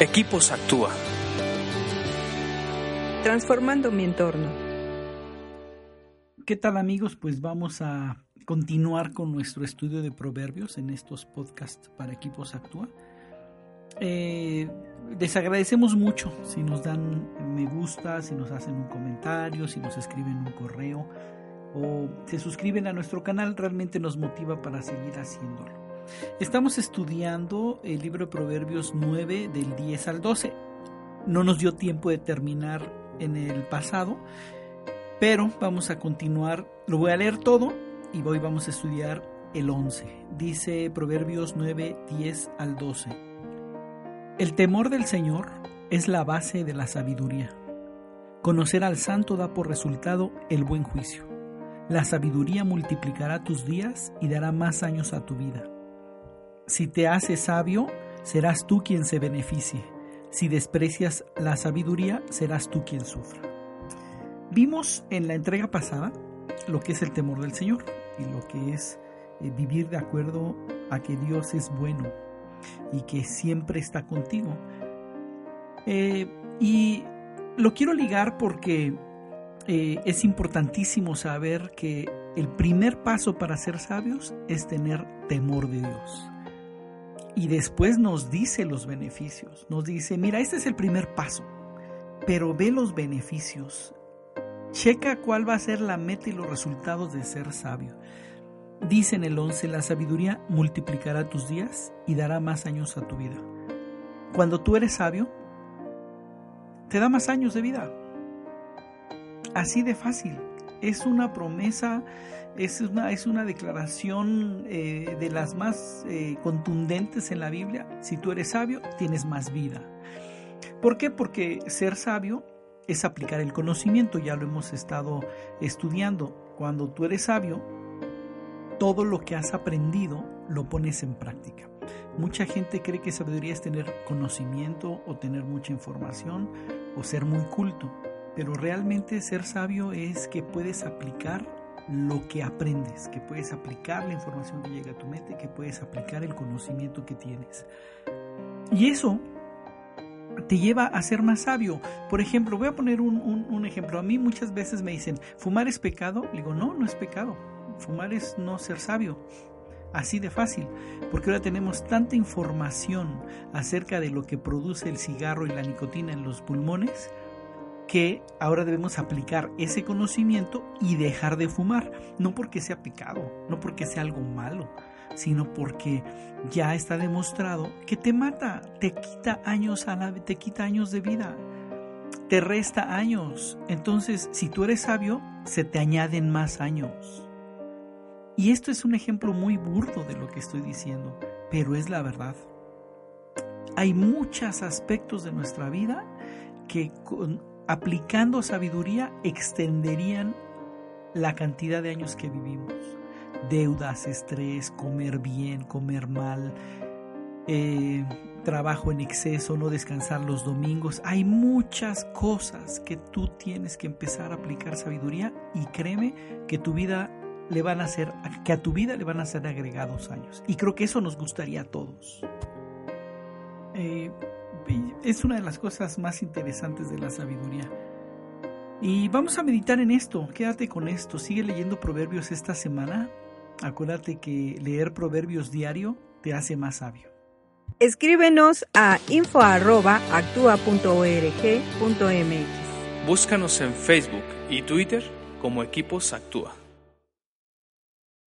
Equipos Actúa. Transformando mi entorno. ¿Qué tal amigos? Pues vamos a continuar con nuestro estudio de proverbios en estos podcasts para Equipos Actúa. Eh, les agradecemos mucho si nos dan me gusta, si nos hacen un comentario, si nos escriben un correo o se suscriben a nuestro canal, realmente nos motiva para seguir haciéndolo. Estamos estudiando el libro de Proverbios 9 del 10 al 12. No nos dio tiempo de terminar en el pasado, pero vamos a continuar. Lo voy a leer todo y hoy vamos a estudiar el 11. Dice Proverbios 9, 10 al 12. El temor del Señor es la base de la sabiduría. Conocer al santo da por resultado el buen juicio. La sabiduría multiplicará tus días y dará más años a tu vida. Si te haces sabio, serás tú quien se beneficie. Si desprecias la sabiduría, serás tú quien sufra. Vimos en la entrega pasada lo que es el temor del Señor y lo que es eh, vivir de acuerdo a que Dios es bueno y que siempre está contigo. Eh, y lo quiero ligar porque eh, es importantísimo saber que el primer paso para ser sabios es tener temor de Dios. Y después nos dice los beneficios. Nos dice, mira, este es el primer paso, pero ve los beneficios. Checa cuál va a ser la meta y los resultados de ser sabio. Dice en el 11, la sabiduría multiplicará tus días y dará más años a tu vida. Cuando tú eres sabio, te da más años de vida. Así de fácil. Es una promesa es una, es una declaración eh, de las más eh, contundentes en la Biblia. Si tú eres sabio, tienes más vida. ¿Por qué? Porque ser sabio es aplicar el conocimiento, ya lo hemos estado estudiando. Cuando tú eres sabio, todo lo que has aprendido lo pones en práctica. Mucha gente cree que sabiduría es tener conocimiento o tener mucha información o ser muy culto, pero realmente ser sabio es que puedes aplicar lo que aprendes, que puedes aplicar la información que llega a tu mente, que puedes aplicar el conocimiento que tienes. Y eso te lleva a ser más sabio. Por ejemplo, voy a poner un, ejemplo. A mí muchas veces me dicen, ¿fumar es pecado? Le digo, no, no es pecado. Fumar es no ser sabio. Así de fácil, porque ahora tenemos tanta información acerca de lo que produce el cigarro y la nicotina en los pulmones que ahora debemos aplicar ese conocimiento y dejar de fumar, no porque sea pecado, no porque sea algo malo, sino porque ya está demostrado que te mata, te quita años a la, te quita años de vida, te resta años. Entonces, si tú eres sabio, se te añaden más años. Y esto es un ejemplo muy burdo de lo que estoy diciendo, pero es la verdad. Hay muchos aspectos de nuestra vida que con, aplicando sabiduría, extenderían la cantidad de años que vivimos. Deudas, estrés, comer bien, comer mal, eh, trabajo en exceso, no descansar los domingos. Hay muchas cosas que tú tienes que empezar a aplicar sabiduría y créeme que tu vida le van a ser, que a tu vida le van a ser agregados años. Y creo que eso nos gustaría a todos. Eh, es una de las cosas más interesantes de la sabiduría. Y vamos a meditar en esto, quédate con esto, sigue leyendo proverbios esta semana. Acuérdate que leer proverbios diario te hace más sabio. Escríbenos a info.actua.org.mx. Búscanos en Facebook y Twitter como Equipos Actúa.